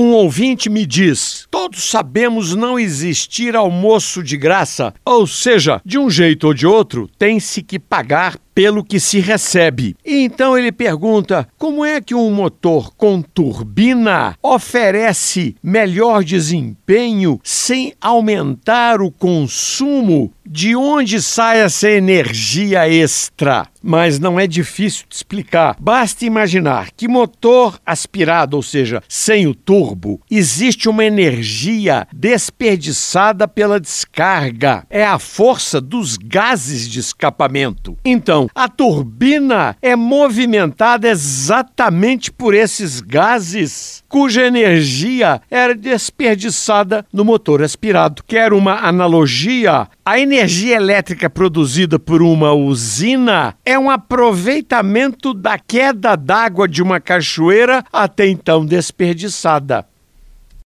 Um ouvinte me diz: todos sabemos não existir almoço de graça, ou seja, de um jeito ou de outro, tem-se que pagar pelo que se recebe. Então ele pergunta: como é que um motor com turbina oferece melhor desempenho sem aumentar o consumo? De onde sai essa energia extra? Mas não é difícil de explicar. Basta imaginar que motor aspirado, ou seja, sem o turbo, existe uma energia desperdiçada pela descarga. É a força dos gases de escapamento. Então, a turbina é movimentada exatamente por esses gases, cuja energia era desperdiçada no motor aspirado. Quer uma analogia? A energia elétrica produzida por uma usina é um aproveitamento da queda d'água de uma cachoeira até então desperdiçada.